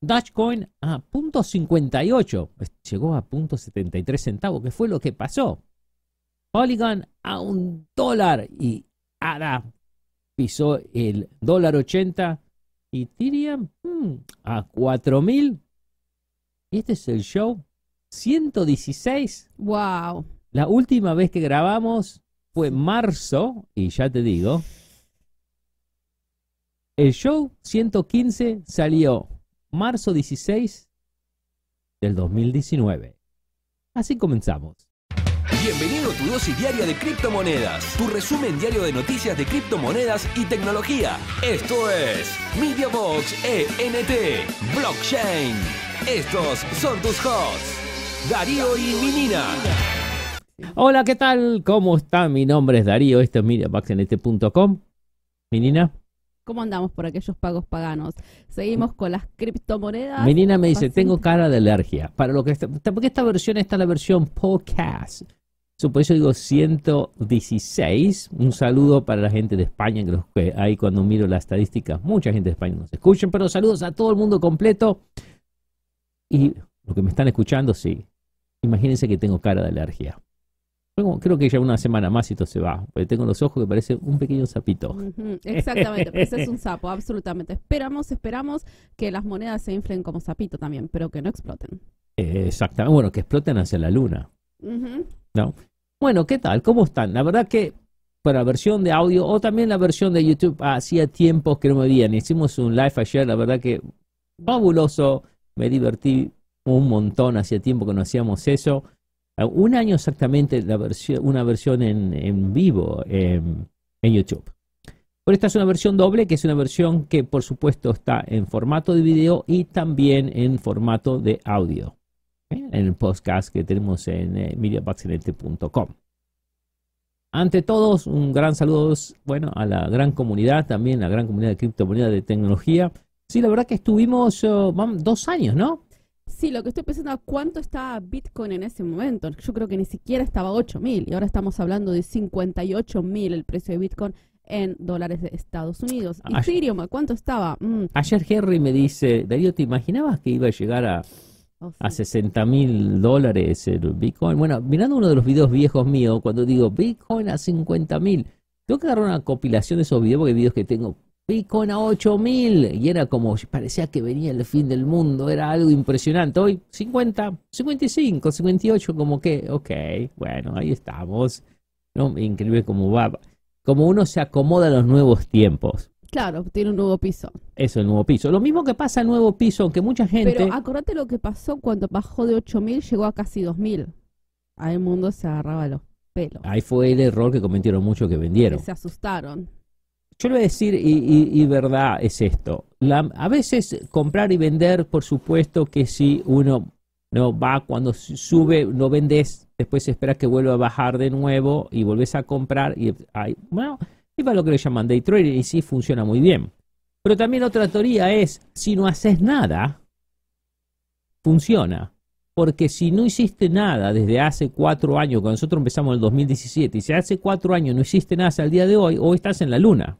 Dogecoin a punto 58, pues llegó a punto 73 centavos, que fue lo que pasó. Polygon a un dólar y ADA pisó el dólar 80 y Ethereum hmm, a 4000. Y este es el show 116. Wow. La última vez que grabamos fue marzo, y ya te digo, el show 115 salió marzo 16 del 2019. Así comenzamos. Bienvenido a tu dosis diaria de criptomonedas, tu resumen diario de noticias de criptomonedas y tecnología. Esto es MediaBox ENT Blockchain. Estos son tus hosts, Darío y Minina. Hola, ¿qué tal? ¿Cómo está? Mi nombre es Darío, esto es MediaBoxNT.com. Minina. ¿Cómo andamos por aquellos pagos paganos? Seguimos con las criptomonedas. Menina me dice, tengo cara de alergia. Para lo que está, porque esta versión está la versión podcast. por eso digo 116. Un saludo para la gente de España, que, los que ahí cuando miro las estadísticas, mucha gente de España nos escucha, pero saludos a todo el mundo completo. Y lo que me están escuchando, sí. Imagínense que tengo cara de alergia creo que ya una semana más y esto se va. Porque tengo los ojos que parecen un pequeño sapito. exactamente, ese es un sapo, absolutamente. Esperamos, esperamos que las monedas se inflen como sapito también, pero que no exploten. exactamente, bueno, que exploten hacia la luna. ¿No? Bueno, ¿qué tal? ¿Cómo están? La verdad que para la versión de audio o también la versión de YouTube, hacía tiempo que no me veían. Hicimos un live ayer, la verdad que fabuloso. Me divertí un montón, hacía tiempo que no hacíamos eso un año exactamente la versión, una versión en, vivo en YouTube. Pero esta es una versión doble, que es una versión que por supuesto está en formato de video y también en formato de audio. ¿eh? En el podcast que tenemos en eh, Ante todos, un gran saludo bueno, a la gran comunidad, también la gran comunidad de criptomonedas de tecnología. Sí, la verdad que estuvimos oh, dos años, ¿no? Sí, lo que estoy pensando es cuánto estaba Bitcoin en ese momento. Yo creo que ni siquiera estaba 8 mil y ahora estamos hablando de 58 mil el precio de Bitcoin en dólares de Estados Unidos. ¿Y Ethereum, cuánto estaba? Mm. Ayer Henry me dice, Darío, ¿te imaginabas que iba a llegar a, oh, a 60 mil dólares el Bitcoin? Bueno, mirando uno de los videos viejos míos, cuando digo Bitcoin a 50 mil, tengo que dar una compilación de esos videos porque hay videos que tengo Bitcoin a 8000 y era como, parecía que venía el fin del mundo, era algo impresionante. Hoy 50, 55, 58, como que, ok, bueno, ahí estamos. ¿no? Increíble cómo va, como uno se acomoda a los nuevos tiempos. Claro, tiene un nuevo piso. Eso, el nuevo piso. Lo mismo que pasa el nuevo piso, aunque mucha gente... Pero acordate lo que pasó cuando bajó de 8000, llegó a casi 2000. Ahí el mundo se agarraba los pelos. Ahí fue el error que cometieron muchos que vendieron. se asustaron. Yo le voy a decir, y, verdad es esto, a veces comprar y vender, por supuesto que si uno no va cuando sube, no vendes, después esperas que vuelva a bajar de nuevo y vuelves a comprar y hay, bueno, y va lo que le llaman day trading y sí funciona muy bien. Pero también otra teoría es, si no haces nada, funciona. Porque si no hiciste nada desde hace cuatro años, cuando nosotros empezamos en el 2017, y si hace cuatro años no hiciste nada hasta el día de hoy, hoy estás en la luna.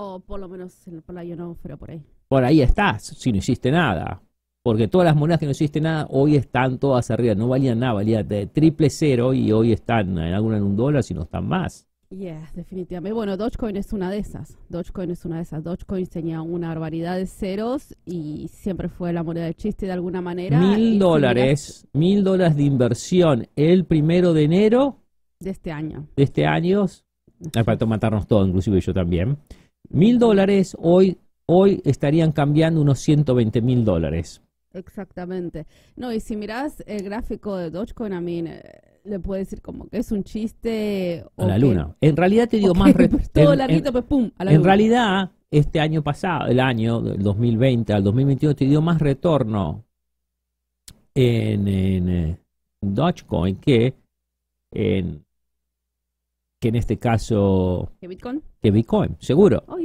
O por lo menos en el por ahí. Por ahí estás, si no hiciste nada. Porque todas las monedas que no hiciste nada, hoy están todas arriba. No valían nada, valían de triple cero y hoy están en alguna en un dólar, si no están más. Yeah, definitivamente. Bueno, Dogecoin es una de esas. Dogecoin es una de esas. Dogecoin tenía una barbaridad de ceros y siempre fue la moneda de chiste de alguna manera. Mil dólares, mil dólares de inversión el primero de enero. De este año. De este año. Para matarnos todo, inclusive yo también. Mil dólares hoy, hoy estarían cambiando unos 120 mil dólares. Exactamente. No, y si miras el gráfico de Dogecoin, a mí eh, le puedo decir como que es un chiste. A la luna. En realidad te digo más. todo larguito, pues pum, a la En realidad, este año pasado, el año del 2020 al 2021, te dio más retorno en, en eh, Dogecoin que en que en este caso... ¿Que Bitcoin? Que Bitcoin, seguro. Oh.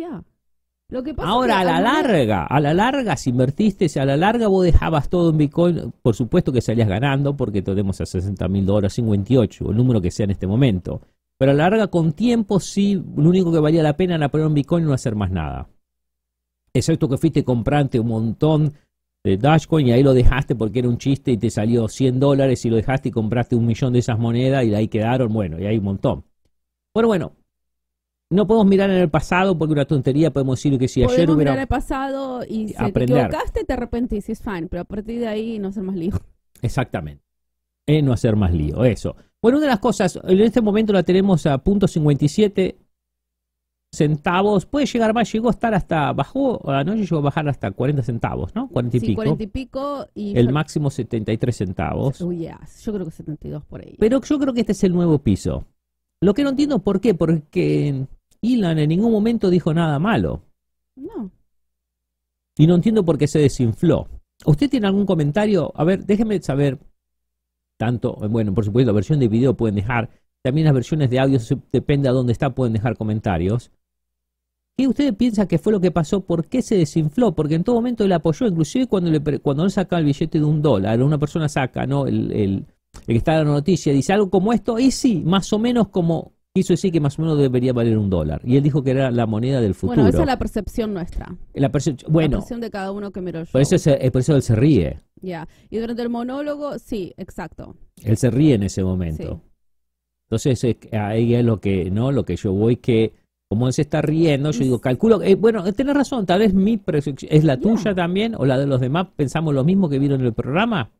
Lo que Ahora, a la larga, a la larga, si invertiste, si a la larga vos dejabas todo en Bitcoin, por supuesto que salías ganando, porque tenemos a 60 mil dólares, 58, el número que sea en este momento. Pero a la larga, con tiempo, sí, lo único que valía la pena era poner un Bitcoin y no hacer más nada. Excepto que fuiste comprante un montón de Dogecoin y ahí lo dejaste porque era un chiste y te salió 100 dólares y lo dejaste y compraste un millón de esas monedas y ahí quedaron, bueno, y hay un montón. Bueno, bueno, no podemos mirar en el pasado porque una tontería podemos decir que si ayer hubiera... mirar en el pasado y si te equivocaste te arrepentís, es fine, pero a partir de ahí no hacer más lío. Exactamente. no hacer más lío, eso. Bueno, una de las cosas, en este momento la tenemos a punto 57 centavos, puede llegar más, llegó a estar hasta, bajó, anoche llegó a bajar hasta 40 centavos, ¿no? 40 y sí, pico. 40 y pico. Y el máximo 73 centavos. Uy, yo creo que 72 por ahí. Pero yo creo que este es el nuevo piso. Lo que no entiendo por qué, porque Elon en ningún momento dijo nada malo. No. Y no entiendo por qué se desinfló. ¿Usted tiene algún comentario? A ver, déjeme saber. Tanto, bueno, por supuesto, la versión de video pueden dejar. También las versiones de audio, depende a dónde está, pueden dejar comentarios. ¿Qué usted piensa que fue lo que pasó? ¿Por qué se desinfló? Porque en todo momento él apoyó, inclusive cuando, le, cuando él saca el billete de un dólar, una persona saca, ¿no? El, el, que está en la noticia, dice algo como esto, y sí, más o menos como quiso decir que más o menos debería valer un dólar. Y él dijo que era la moneda del futuro. Bueno, esa es la percepción nuestra. La, bueno, percepción de cada uno que miró Por eso, eh, por eso él se ríe. Ya, y durante el monólogo, sí, exacto. Él se ríe en ese momento. Entonces, ahí es lo que, ¿no? Lo que yo voy que como él se está riendo, yo digo, calculo, eh, bueno, tenés razón, tal vez mi percepción, ¿es la tuya también o la de los demás? ¿Pensamos lo mismo que vieron en el programa?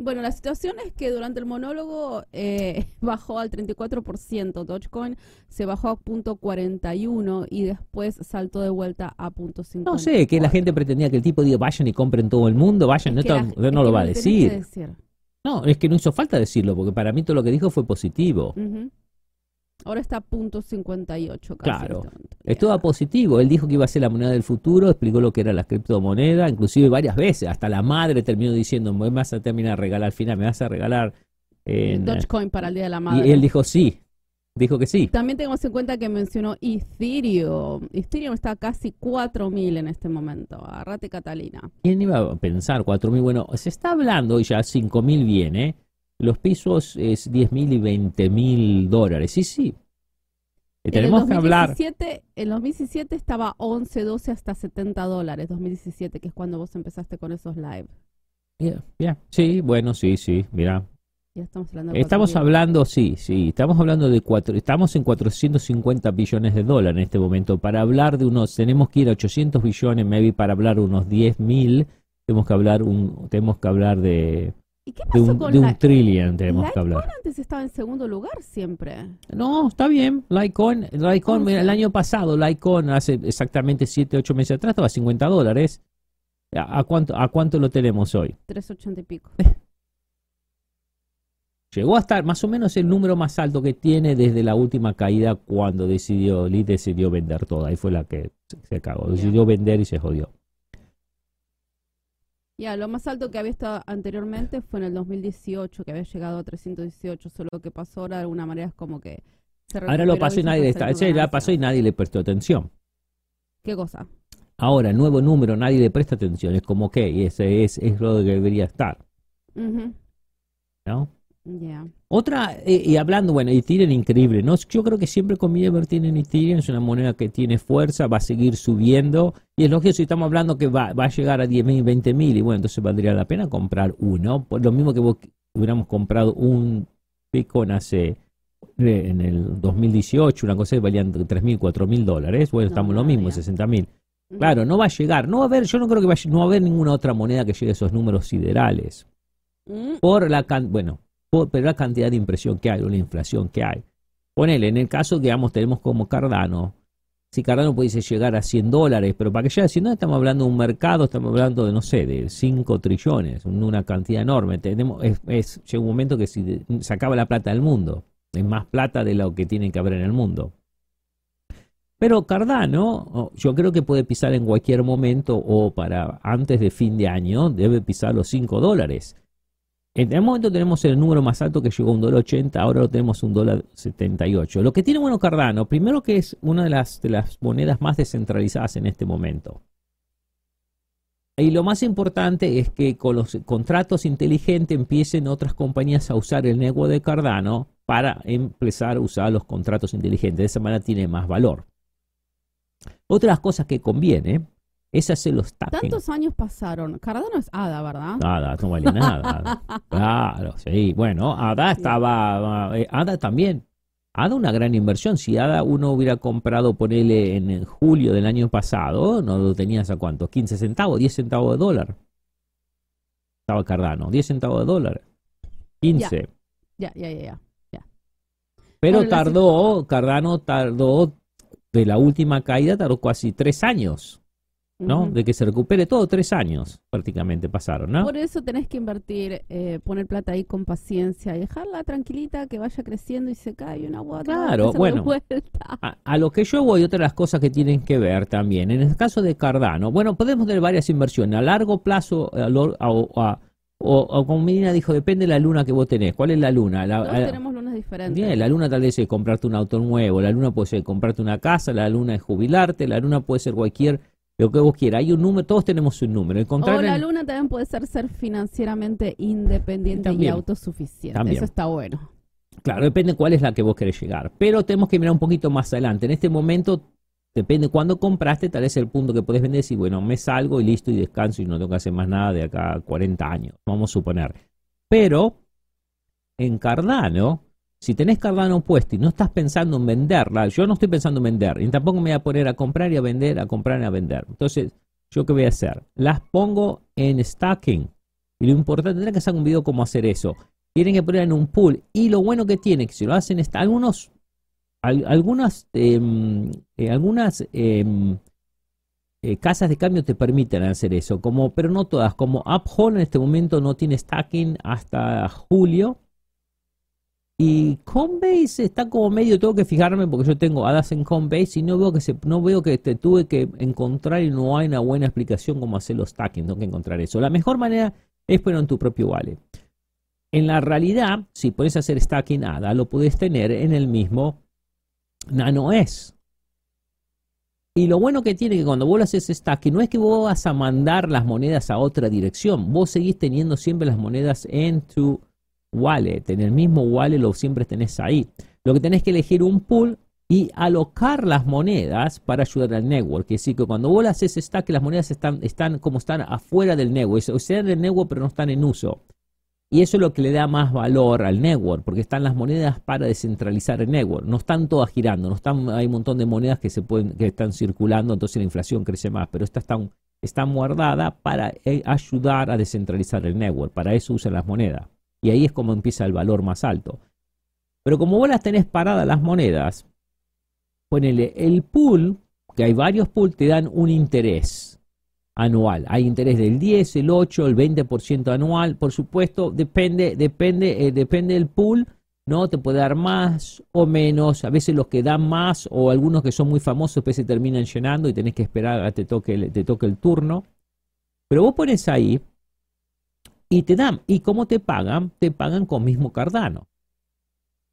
Bueno, la situación es que durante el monólogo eh, bajó al 34%, Dogecoin se bajó a punto 41 y después saltó de vuelta a punto 50. No sé, que la gente pretendía que el tipo diga vayan y compren todo el mundo, vayan, no, no lo va a decir. No, es que no hizo falta decirlo, porque para mí todo lo que dijo fue positivo. Ahora está a punto 58 casi. Claro, es todo positivo. Él dijo que iba a ser la moneda del futuro, explicó lo que era la criptomoneda, inclusive varias veces. Hasta la madre terminó diciendo, me vas a terminar a regalar al final, me vas a regalar... En, Dogecoin para el Día de la Madre. Y él dijo sí, dijo que sí. También tenemos en cuenta que mencionó Ethereum. Ethereum está a casi 4.000 en este momento. Agarrate Catalina. ¿Quién iba a pensar 4.000? Bueno, se está hablando y ya 5.000 viene los pisos es 10 mil y 20 mil dólares. Sí, sí. tenemos que hablar. En 2017 estaba 11, 12 hasta 70 dólares. 2017, que es cuando vos empezaste con esos live. Bien, Sí, bueno, sí, sí. Mira. Ya estamos hablando, estamos hablando, sí, sí. Estamos hablando de cuatro. Estamos en 450 billones de dólares en este momento. Para hablar de unos. Tenemos que ir a 800 billones, maybe para hablar de unos 10 mil. Tenemos que hablar un, tenemos que hablar de ¿Y qué pasó de un, con de un trillion tenemos que hablar. antes estaba en segundo lugar siempre. No, está bien. Litecoin, Litecoin el año pasado, Litecoin hace exactamente 7, 8 meses atrás estaba a 50 dólares. ¿A, cuánto, ¿A cuánto lo tenemos hoy? 380 y pico. Llegó a estar más o menos el número más alto que tiene desde la última caída cuando decidió, Lee decidió vender todo. Ahí fue la que se, cagó. Decidió vender y se jodió. Ya, lo más alto que había estado anteriormente fue en el 2018, que había llegado a 318, solo que pasó ahora de alguna manera es como que se Ahora lo pasó y nadie le está, ya pasó y nadie le prestó atención. ¿Qué cosa? Ahora, nuevo número, nadie le presta atención, es como que ese es, es lo que debería estar. ¿No? Otra, eh, y hablando, bueno, Ethereum increíble, ¿no? Yo creo que siempre conviene invertir en Ethereum, es una moneda que tiene fuerza, va a seguir subiendo, y es lógico si estamos hablando que va, va a llegar a 10 mil, 20 mil, y bueno, entonces valdría la pena comprar uno, por lo mismo que vos hubiéramos comprado un Bitcoin hace, eh, en el 2018, una cosa que valían 3 mil, 4 mil dólares, bueno, estamos lo mismo, 60 mil. Claro, no va a llegar, no va a haber, yo no creo que vaya, no va a haber ninguna otra moneda que llegue a esos números siderales. Mm. Por la, bueno, pero la cantidad de impresión que hay o la inflación que hay. Ponele, en el caso, digamos, tenemos como Cardano, si Cardano pudiese llegar a 100 dólares, pero para que llegue a 100 dólares estamos hablando de un mercado, estamos hablando de, no sé, de 5 trillones, una cantidad enorme. Tenemos, es, llega un momento que si se acaba la plata del mundo, es más plata de lo que tiene que haber en el mundo. Pero Cardano, yo creo que puede pisar en cualquier momento o para antes de fin de año, debe pisar los 5 dólares. En el momento tenemos el número más alto que llegó a un dólar 80, ahora lo tenemos un dólar 78. Lo que tiene bueno Cardano, primero que es una de las, de las monedas más descentralizadas en este momento. Y lo más importante es que con los contratos inteligentes empiecen otras compañías a usar el negocio de Cardano para empezar a usar los contratos inteligentes. De esa manera tiene más valor. Otras cosas que conviene es hacer stacking. Tantos años pasaron. Cardano es ADA, ¿verdad? ADA, no vale nada. claro, sí. Bueno, ADA estaba. Eh, ADA también. ADA una gran inversión. Si ADA uno hubiera comprado, ponele en julio del año pasado, no lo tenías a cuánto, 15 centavos, 10 centavos de dólar. Estaba Cardano, 10 centavos de dólar. 15. Ya, ya, ya, ya. Pero tardó, Cardano tardó, de la última caída, tardó casi tres años. ¿No? De que se recupere todo, tres años prácticamente pasaron, ¿no? Por eso tenés que invertir, eh, poner plata ahí con paciencia y dejarla tranquilita que vaya creciendo y se cae una gota. Claro, bueno. A, lo que yo voy, otra de las cosas que tienen que ver también, en el caso de Cardano, bueno, podemos tener varias inversiones a largo plazo o, como Medina dijo, depende de la luna que vos tenés. ¿Cuál es la luna? Todos tenemos lunas diferentes. Bien, la luna tal vez es comprarte un auto nuevo, la luna puede ser comprarte una casa, la luna es jubilarte, la luna puede ser cualquier lo que vos quieras. Hay un número, todos tenemos un número. o la luna también puede ser ser financieramente independiente y autosuficiente. Eso está bueno. Claro, depende cuál es la que vos querés llegar. Pero tenemos que mirar un poquito más adelante. En este momento, depende cuándo compraste, tal vez el punto que podés vender y bueno, me salgo y listo y descanso y no tengo que hacer más nada de acá a 40 años, vamos a suponer. Pero en Cardano, si tenés Cardano puesto y no estás pensando en venderla, yo no estoy pensando en vender, y tampoco me voy a poner a comprar y a vender, a comprar y a vender. Entonces, ¿yo qué voy a hacer? Las pongo en stacking. Y lo importante, tendré que hacer un video cómo hacer eso. Tienen que poner en un pool. Y lo bueno que tiene, que si lo hacen, está, algunos, algunas, em, eh, algunas em, eh, casas de cambio te permiten hacer eso, como, pero no todas. Como Uphold en este momento no tiene stacking hasta julio y Coinbase está como medio, tengo que fijarme porque yo tengo hadas en Coinbase y no veo que no veo que te tuve que encontrar y no hay una buena explicación cómo hacer los stacking, tengo que encontrar eso. La mejor manera es ponerlo en tu propio wallet. En la realidad, si puedes hacer stacking ADA, lo puedes tener en el mismo NanoS. Y lo bueno que tiene que cuando vos haces stacking no es que vos vas a mandar las monedas a otra dirección, vos seguís teniendo siempre las monedas en tu wallet. En el mismo wallet lo siempre tenés ahí. Lo que tenés que elegir un pool y alocar las monedas para ayudar al network. Es decir, que cuando vos haces stack, las monedas están, están como están afuera del network. O sea, en el network, pero no están en uso. Y eso es lo que le da más valor al network, porque están las monedas para descentralizar el network. No están todas girando, no están, hay un montón de monedas que se pueden, que están circulando, entonces la inflación crece más, pero esta está, está guardada para eh, ayudar a descentralizar el network. Para eso usan las monedas. Y ahí es como empieza el valor más alto. Pero como vos las tenés paradas las monedas, ponele el pool, que hay varios pools, te dan un interés anual. Hay interés del 10, el 8, el 20% anual. Por supuesto, depende, depende, eh, depende del pool. ¿no? Te puede dar más o menos, a veces los que dan más o algunos que son muy famosos después se terminan llenando y tenés que esperar a que te toque, te toque el turno. Pero vos pones ahí y te dan. ¿Y cómo te pagan? Te pagan con mismo Cardano.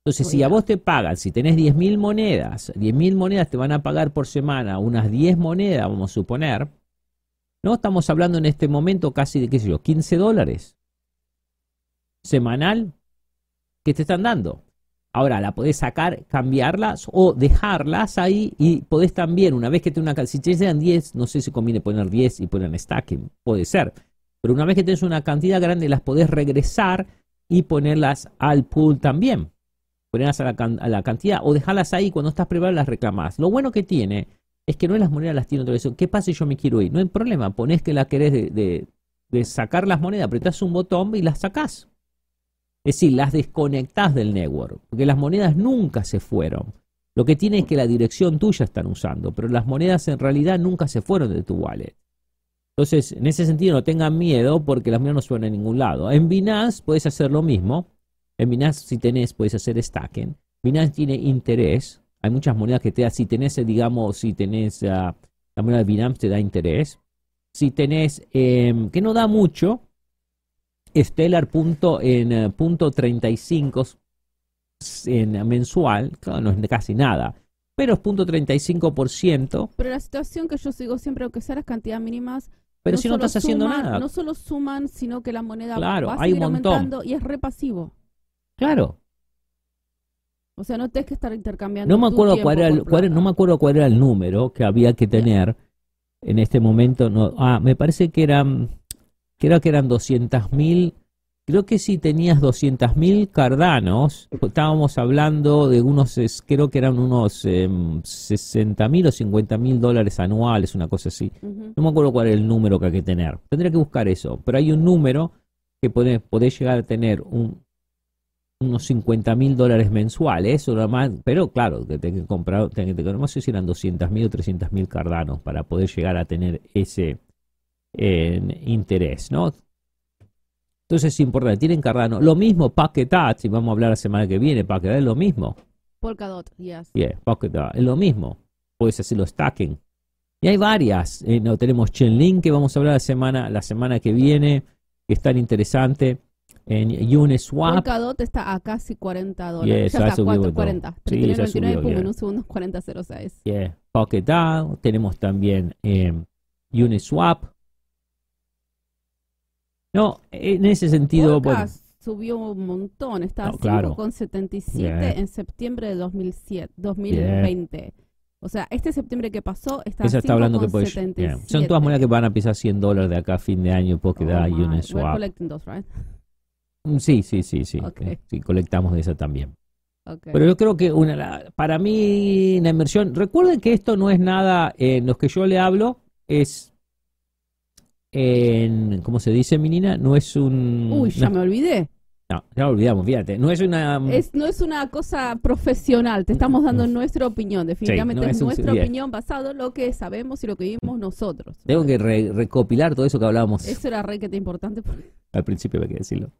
Entonces, si a vos te pagan, si tenés 10.000 monedas, 10.000 monedas te van a pagar por semana, unas 10 monedas, vamos a suponer, ¿no? Estamos hablando en este momento casi de, qué sé yo, 15 dólares semanal que te están dando. Ahora, la podés sacar, cambiarlas o dejarlas ahí y podés también, una vez que te una... Si te dan 10, no sé si conviene poner 10 y poner stacking, puede ser. Pero una vez que tenés una cantidad grande, las podés regresar y ponerlas al pool también. Ponerlas a la, cantidad o dejarlas ahí cuando estás preparado las reclamás. Lo bueno que tiene es que no es las monedas las tiene otra vez. ¿Qué pasa si yo me quiero ir? No hay problema. Ponés que la querés de, de, sacar las monedas, apretás un botón y las sacás. Es decir, las desconectás del network. Porque las monedas nunca se fueron. Lo que tiene es que la dirección tuya están usando, pero las monedas en realidad nunca se fueron de tu wallet. Entonces, en ese sentido, no tengan miedo porque las monedas no suenan en ningún lado. En Binance puedes hacer lo mismo. En Binance, si tenés, puedes hacer stacking. Binance tiene interés. Hay muchas monedas que te da. Si tenés, digamos, si tenés ah, la moneda de Binance, te da interés. Si tenés, em, que no da mucho, Stellar punto en eh, punto 35 en mensual, claro, no es casi nada, pero es punto 35%. Pero la situación que yo sigo siempre, aunque sean las cantidades mínimas, pero si no estás haciendo nada. No solo suman, sino que la moneda claro, va a seguir aumentando y es repasivo. Claro. O sea, no tienes que estar intercambiando. No me acuerdo cuál era el, no me acuerdo cuál era el número que había que tener. en este momento, no, ah, me parece que eran, creo que eran 200 mil, creo que si tenías 200 mil cardanos, estábamos hablando de unos, creo que eran unos 60 em, mil o 50 mil dólares anuales, una cosa así. No me acuerdo cuál es el número que hay que tener. Tendría que buscar eso, pero hay un número que podés, podés llegar a tener un, unos 50 mil dólares mensuales, o más, pero claro, que tenés que comprar, tenés que, no sé si eran 200 mil o 300 mil cardanos para poder llegar a tener ese interés, ¿no? Entonces es importante, tienen Cardano. Lo mismo Paquetat, si vamos a hablar la semana que viene, Paquetat es lo mismo. Polkadot, yes. Yeah, Paquetat, es lo mismo. Puedes hacerlo stacking. Y hay varias. Eh, no, tenemos Chainlink que vamos a hablar la semana, la semana que viene, que es tan interesante en Uniswap. Polkadot está a casi 40 dólares. ya está, 4, 40. Sí, 29, pum, en un segundo 40.06. Yeah. Pocket DAO. Tenemos también eh, Uniswap. No, en ese sentido... Bueno, subió un montón. Está a no, claro. 5,77 en septiembre de 2007, 2020. O sea, este septiembre que pasó está Esa está hablando que puede, Son todas monedas que van a pisar 100 dólares de acá a fin de año porque oh da Uniswap. Those, right? Mm, sí, sí, sí, sí. Sí, colectamos de esa también. Pero yo creo que una, para mí la inversión, recuerden que esto no es nada, en los que yo le hablo, es en, ¿cómo se dice, menina? No es un... Uy, ya me olvidé. No, ya olvidamos, fíjate. No es una... Es, no es una cosa profesional, te estamos dando nuestra opinión. Definitivamente es, nuestra opinión basado en lo que sabemos y lo que vimos nosotros. Tengo que recopilar todo eso que hablábamos. Eso era re que te importante. Al principio hay que decirlo.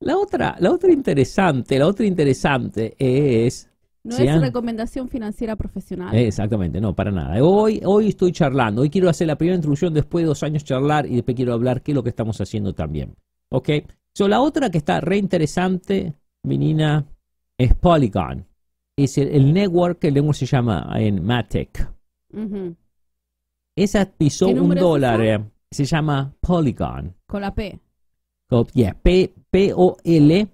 La otra, la otra interesante, la otra interesante es no es recomendación financiera profesional. Exactamente, no, para nada. Hoy, hoy estoy charlando, hoy quiero hacer la primera introducción después de dos años charlar y después quiero hablar qué es lo que estamos haciendo también. ¿Ok? So, la otra que está re interesante, menina, es Polygon. Es el, network, el network se llama en Matic. Esa pisó un dólar, eh, se llama Polygon. Con la P. P, P-O-L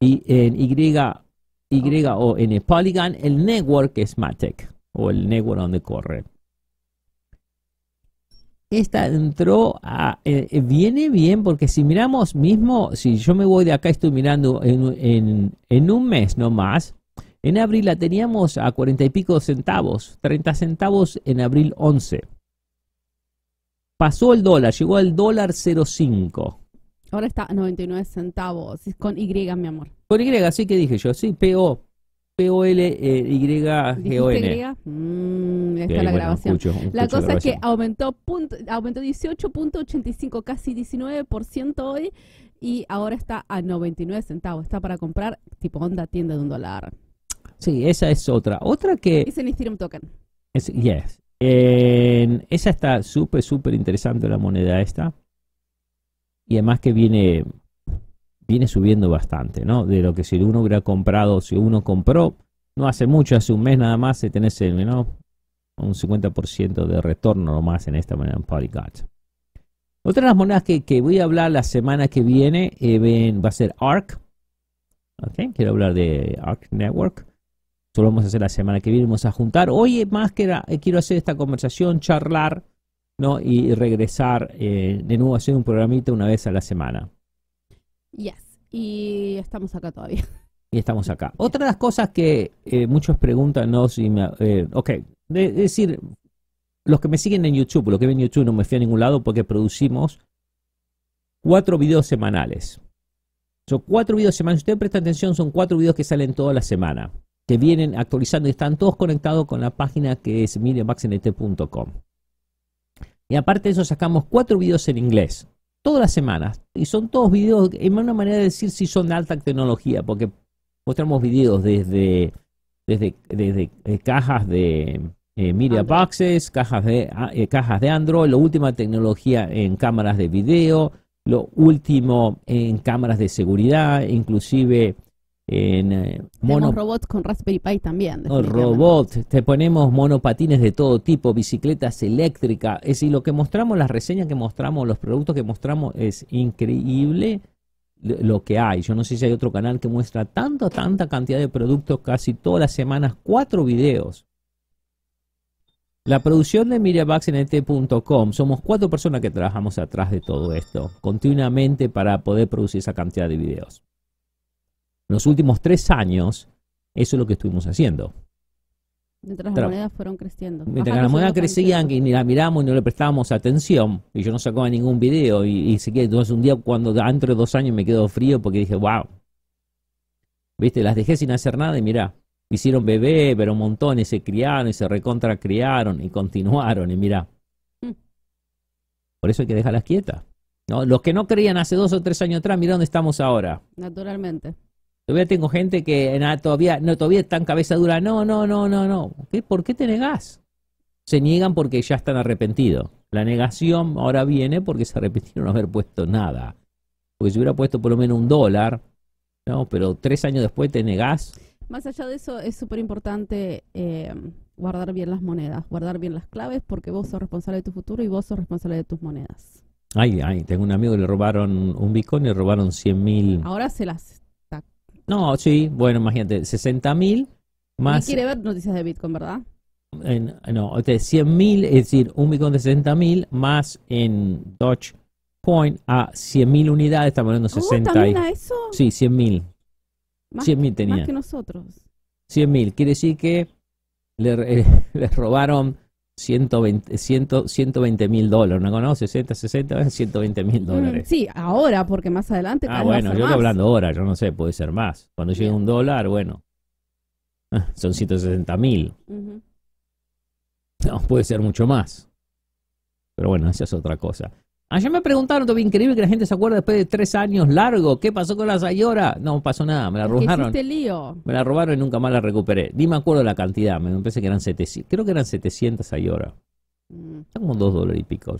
y en Y, Y o N. Polygon, el network es Matic o el network donde corre. Esta entró a, eh, eh, viene bien porque si miramos mismo, si yo me voy de acá, estoy mirando en, en, en un mes nomás, en abril la teníamos a cuarenta y pico centavos, 30 centavos en abril 11. Pasó el dólar, llegó al dólar 0,5. Ahora está a 99 centavos. con Y, mi amor. Con Y, sí que dije yo. Sí, P-O. P-O-L-Y-G-O-N. Mm, está la grabación. la cosa es que aumentó, punto, aumentó 18.85, casi 19% hoy. Y ahora está a 99 centavos. Está para comprar tipo onda tienda de un dólar. Sí, esa es otra. Otra que... Es en Ethereum Token. Es, yes. esa está súper, súper interesante la moneda esta y además que viene, viene subiendo bastante, ¿no? De lo que si uno hubiera comprado, si uno compró, no hace mucho, hace un mes nada más, se tenés ¿no? un 50% de retorno nomás en esta moneda en Polygon. Otra de las monedas que, que, voy a hablar la semana que viene eh, va a ser ARC. Okay, quiero hablar de ARC Network. Solo vamos a hacer la semana que viene. Vamos a juntar. Hoy más que eh, quiero hacer esta conversación, charlar ¿no? Y regresar eh, de nuevo a hacer un programita una vez a la semana. Yes, y estamos acá todavía. Y estamos acá. Otra de las cosas que eh, muchos preguntan, ¿no? Si me, eh, ok, es decir, los que me siguen en YouTube, los que ven YouTube no me fui a ningún lado porque producimos cuatro videos semanales. Son cuatro videos semanales. Si ustedes prestan atención, son cuatro videos que salen toda la semana, que vienen actualizando y están todos conectados con la página que es mediamaxnt.com. Y aparte de eso sacamos cuatro videos en inglés, todas las semanas. Y son todos videos, en una manera de decir si son de alta tecnología, porque mostramos videos desde, desde, desde eh, cajas de eh, media boxes, cajas de, ah, eh, cajas de Android, la última tecnología en cámaras de video, lo último en cámaras de seguridad, inclusive en eh, robots con Raspberry Pi también. Robots, te ponemos monopatines de todo tipo, bicicletas eléctricas. Es decir, lo que mostramos, las reseñas que mostramos, los productos que mostramos, es increíble lo que hay. Yo no sé si hay otro canal que muestra tanta, tanta cantidad de productos, casi todas las semanas, cuatro videos. La producción de MediaBugsNT.com, somos cuatro personas que trabajamos atrás de todo esto, continuamente para poder producir esa cantidad de videos. En los últimos tres años, eso es lo que estuvimos haciendo. Mientras las monedas fueron creciendo. Mientras las monedas crecían y ni las miramos y no le prestábamos atención, y yo no sacaba ningún video, y, y se entonces un día cuando dentro de dos años me quedó frío porque dije, wow, viste, las dejé sin hacer nada y mirá, hicieron bebé, pero un montón, y se criaron, y se recontra criaron, y continuaron, y mirá. Mm. Por eso hay que dejarlas quietas. ¿no? Los que no creían hace dos o tres años atrás, mira dónde estamos ahora. Naturalmente. Todavía tengo gente que todavía, no, todavía están cabeza dura. No, no, no, no, no. ¿Por qué te negás? Se niegan porque ya están arrepentidos. La negación ahora viene porque se arrepintieron no haber puesto nada. Porque si hubiera puesto por lo menos un dólar, ¿no? Pero tres años después te negás. Más allá de eso, es súper importante eh, guardar bien las monedas, guardar bien las claves, porque vos sos responsable de tu futuro y vos sos responsable de tus monedas. Ay, ay, tengo un amigo que le robaron un Bitcoin y le robaron 100 mil. Ahora se las no, sí, bueno, imagínate, 60 mil más... quiere ver noticias de Bitcoin, ¿verdad? En, no, 100 mil, es decir, un Bitcoin de 60 mil más en Dogecoin a 100 mil unidades, estamos hablando de 60. ¿También a eso? Sí, 100 mil. 100 mil tenía. Más que nosotros. 100 mil, quiere decir que le, eh, le robaron 120 120 mil dólares, ¿no? ¿no? 60, 60, 120 mil dólares. Sí, ahora, porque más adelante. Ah, bueno, yo estoy hablando ahora, yo no sé, puede ser más. Cuando llegue un dólar, bueno, son 160 mil. No, puede ser mucho más. Pero bueno, esa es otra cosa. Ayer me preguntaron, todo increíble que la gente se acuerda después de tres años largos. ¿Qué pasó con la Sayora? No pasó nada, me la robaron. lío. Me la robaron y nunca más la recuperé. Ni me acuerdo la cantidad, me parece que eran 700. Creo que eran 700 Sayora. Mm. Son como dos dólares y pico.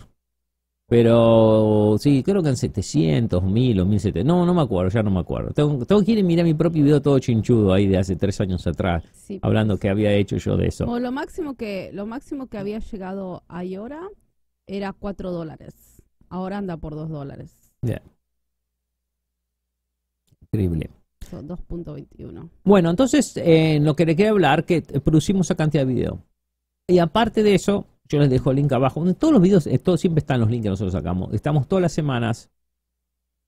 Pero sí, creo que eran 700, 1000 o 1700. No, no me acuerdo, ya no me acuerdo. Tengo, tengo que ir y mirar mi propio video todo chinchudo ahí de hace tres años atrás, hablando que había hecho yo de eso. O lo máximo que, lo máximo que había llegado a Ayora era 4 dólares. Ahora anda por 2 dólares. Increíble. 2.21. Bueno, entonces, eh, lo que le quería hablar, que producimos esa cantidad de video. Y aparte de eso, yo les dejo el link abajo. En todos los videos, eh, siempre están los links que nosotros sacamos. Estamos todas las semanas.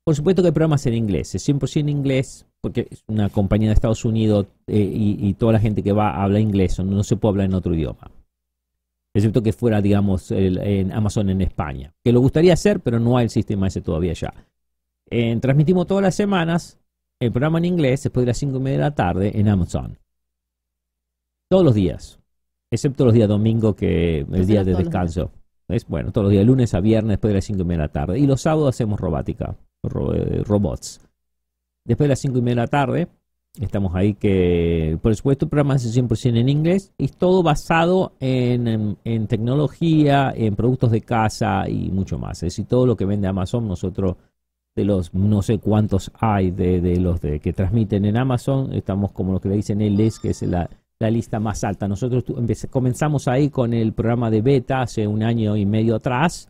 Por supuesto que el programa es en inglés, es 100% en inglés, porque es una compañía de Estados Unidos eh, y, y, toda la gente que va habla inglés, no se puede hablar en otro idioma excepto que fuera, digamos, en Amazon en España, que lo gustaría hacer, pero no hay el sistema ese todavía ya. transmitimos todas las semanas el programa en inglés después de las 5 y media de la tarde en Amazon. Todos los días, excepto los días domingo, que es el día de descanso. Es bueno, todos los días, lunes a viernes, después de las 5 y media de la tarde. Y los sábados hacemos robótica, eh, robots. Después de las 5 y media de la tarde, Estamos ahí que, por supuesto, el programa es 100% en inglés y todo basado en, tecnología, en productos de casa y mucho más. Es decir, todo lo que vende Amazon, nosotros de los no sé cuántos hay de, los de, que transmiten en Amazon, estamos como lo que le dicen LS, que es la, lista más alta. Nosotros comenzamos ahí con el programa de beta hace un año y medio atrás.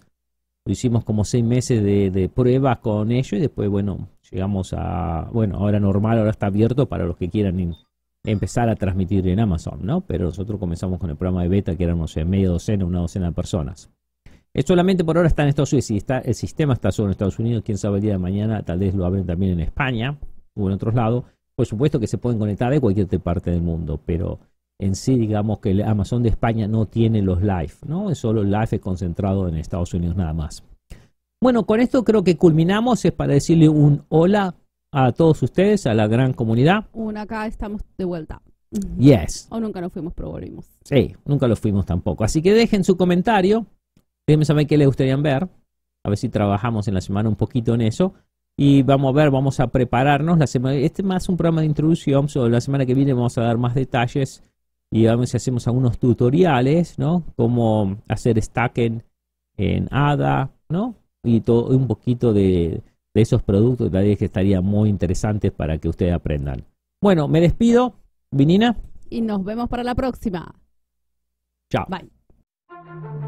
Hicimos como seis meses de, de pruebas con ello y después, bueno, llegamos a, bueno, ahora normal, ahora está abierto para los que quieran empezar a transmitir en Amazon, ¿no? Pero nosotros comenzamos con el programa de beta que éramos en medio docena, una docena de personas. Es solamente por ahora está en Estados Unidos, si está, el sistema está solo en Estados Unidos, quién sabe el día de mañana, tal vez lo abren también en España o en otros lados. Por supuesto que se pueden conectar de cualquier parte del mundo, pero en sí digamos que el Amazon de España no tiene los live, ¿no? Es solo live concentrado en Estados Unidos nada más. Bueno, con esto creo que culminamos. Es para decirle un hola a todos ustedes, a la gran comunidad. Un acá estamos de vuelta. Yes. O nunca nos fuimos, pero volvimos. Sí, nunca lo fuimos tampoco. Así que dejen su comentario. Déjenme saber qué les gustaría ver. A ver si trabajamos en la semana un poquito en eso. Y vamos a ver, vamos a prepararnos. La semana, este es más un programa de introducción. la semana que viene vamos a dar más detalles. Y vamos si hacemos algunos tutoriales, ¿no? Cómo hacer stacking en ADA, ¿no? Y todo, un poquito de, esos productos tal vez que estarían muy interesantes para que ustedes aprendan. Bueno, me despido, Vinina. Y nos vemos para la próxima. Chao. Bye.